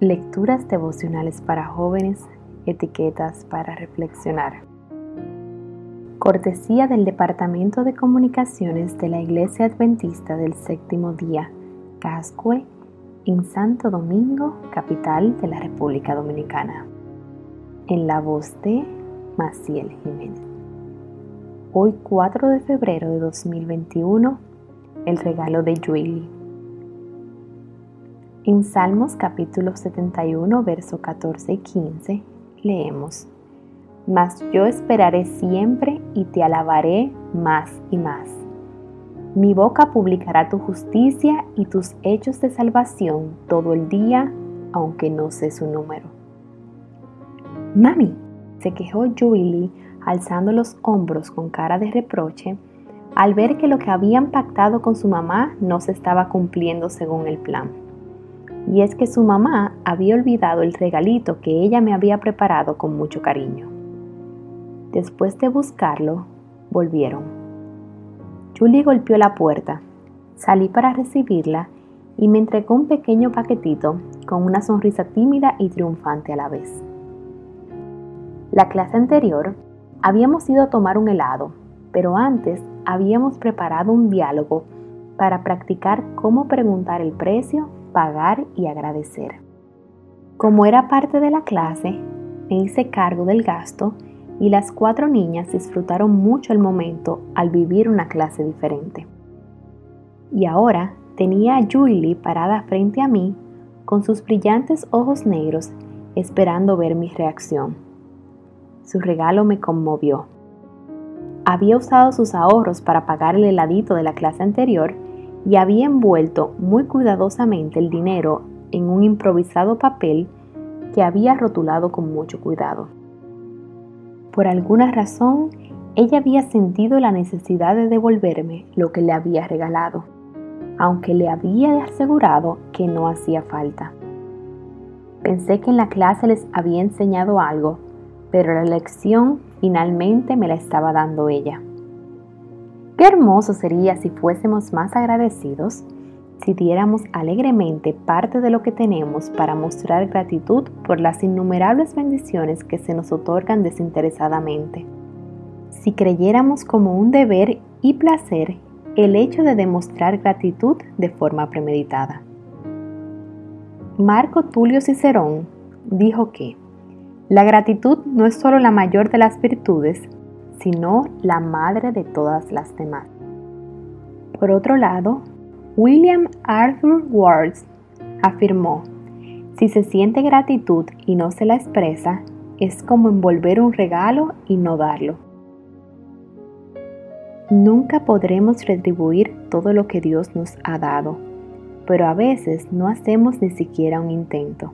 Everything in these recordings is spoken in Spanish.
Lecturas devocionales para jóvenes, etiquetas para reflexionar. Cortesía del Departamento de Comunicaciones de la Iglesia Adventista del Séptimo Día, Cascue, en Santo Domingo, capital de la República Dominicana. En la voz de Maciel Jiménez. Hoy 4 de febrero de 2021, el regalo de Julie. En Salmos capítulo 71, verso 14 y 15 leemos, Mas yo esperaré siempre y te alabaré más y más. Mi boca publicará tu justicia y tus hechos de salvación todo el día, aunque no sé su número. Mami, se quejó Julie alzando los hombros con cara de reproche al ver que lo que habían pactado con su mamá no se estaba cumpliendo según el plan y es que su mamá había olvidado el regalito que ella me había preparado con mucho cariño. Después de buscarlo, volvieron. Julie golpeó la puerta, salí para recibirla y me entregó un pequeño paquetito con una sonrisa tímida y triunfante a la vez. La clase anterior habíamos ido a tomar un helado, pero antes habíamos preparado un diálogo para practicar cómo preguntar el precio pagar y agradecer. Como era parte de la clase, me hice cargo del gasto y las cuatro niñas disfrutaron mucho el momento al vivir una clase diferente. Y ahora tenía a Julie parada frente a mí con sus brillantes ojos negros esperando ver mi reacción. Su regalo me conmovió. Había usado sus ahorros para pagar el heladito de la clase anterior y había envuelto muy cuidadosamente el dinero en un improvisado papel que había rotulado con mucho cuidado. Por alguna razón, ella había sentido la necesidad de devolverme lo que le había regalado, aunque le había asegurado que no hacía falta. Pensé que en la clase les había enseñado algo, pero la lección finalmente me la estaba dando ella. Qué hermoso sería si fuésemos más agradecidos, si diéramos alegremente parte de lo que tenemos para mostrar gratitud por las innumerables bendiciones que se nos otorgan desinteresadamente. Si creyéramos como un deber y placer el hecho de demostrar gratitud de forma premeditada. Marco Tulio Cicerón dijo que la gratitud no es solo la mayor de las virtudes, sino la madre de todas las demás. Por otro lado, William Arthur Wards afirmó, si se siente gratitud y no se la expresa, es como envolver un regalo y no darlo. Nunca podremos retribuir todo lo que Dios nos ha dado, pero a veces no hacemos ni siquiera un intento.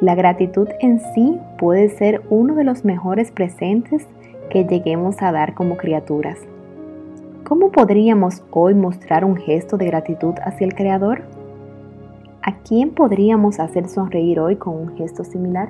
La gratitud en sí puede ser uno de los mejores presentes que lleguemos a dar como criaturas. ¿Cómo podríamos hoy mostrar un gesto de gratitud hacia el Creador? ¿A quién podríamos hacer sonreír hoy con un gesto similar?